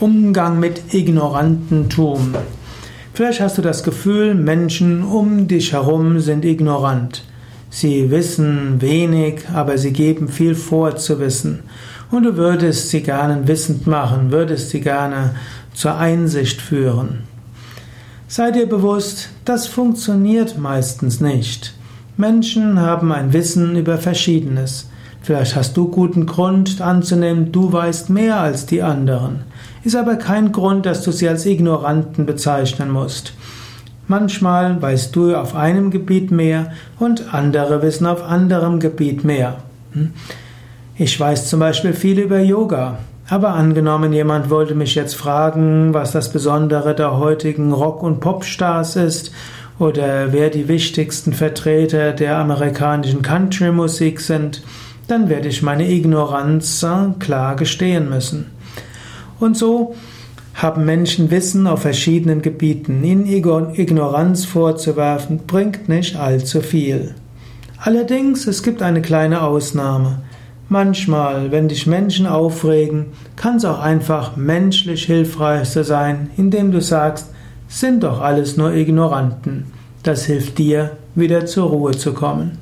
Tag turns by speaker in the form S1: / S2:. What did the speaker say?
S1: Umgang mit Ignorantentum. Vielleicht hast du das Gefühl, Menschen um dich herum sind ignorant. Sie wissen wenig, aber sie geben viel vor zu wissen. Und du würdest sie gerne wissend machen, würdest sie gerne zur Einsicht führen. Sei dir bewusst, das funktioniert meistens nicht. Menschen haben ein Wissen über Verschiedenes. Vielleicht hast du guten Grund anzunehmen, du weißt mehr als die anderen. Ist aber kein Grund, dass du sie als Ignoranten bezeichnen musst. Manchmal weißt du auf einem Gebiet mehr und andere wissen auf anderem Gebiet mehr. Hm? Ich weiß zum Beispiel viel über Yoga. Aber angenommen, jemand wollte mich jetzt fragen, was das Besondere der heutigen Rock- und Popstars ist oder wer die wichtigsten Vertreter der amerikanischen Country-Musik sind, dann werde ich meine Ignoranz klar gestehen müssen. Und so haben Menschen Wissen auf verschiedenen Gebieten. Ihnen Ignoranz vorzuwerfen, bringt nicht allzu viel. Allerdings, es gibt eine kleine Ausnahme. Manchmal, wenn dich Menschen aufregen, kann es auch einfach menschlich hilfreich sein, indem du sagst, sind doch alles nur Ignoranten. Das hilft dir, wieder zur Ruhe zu kommen.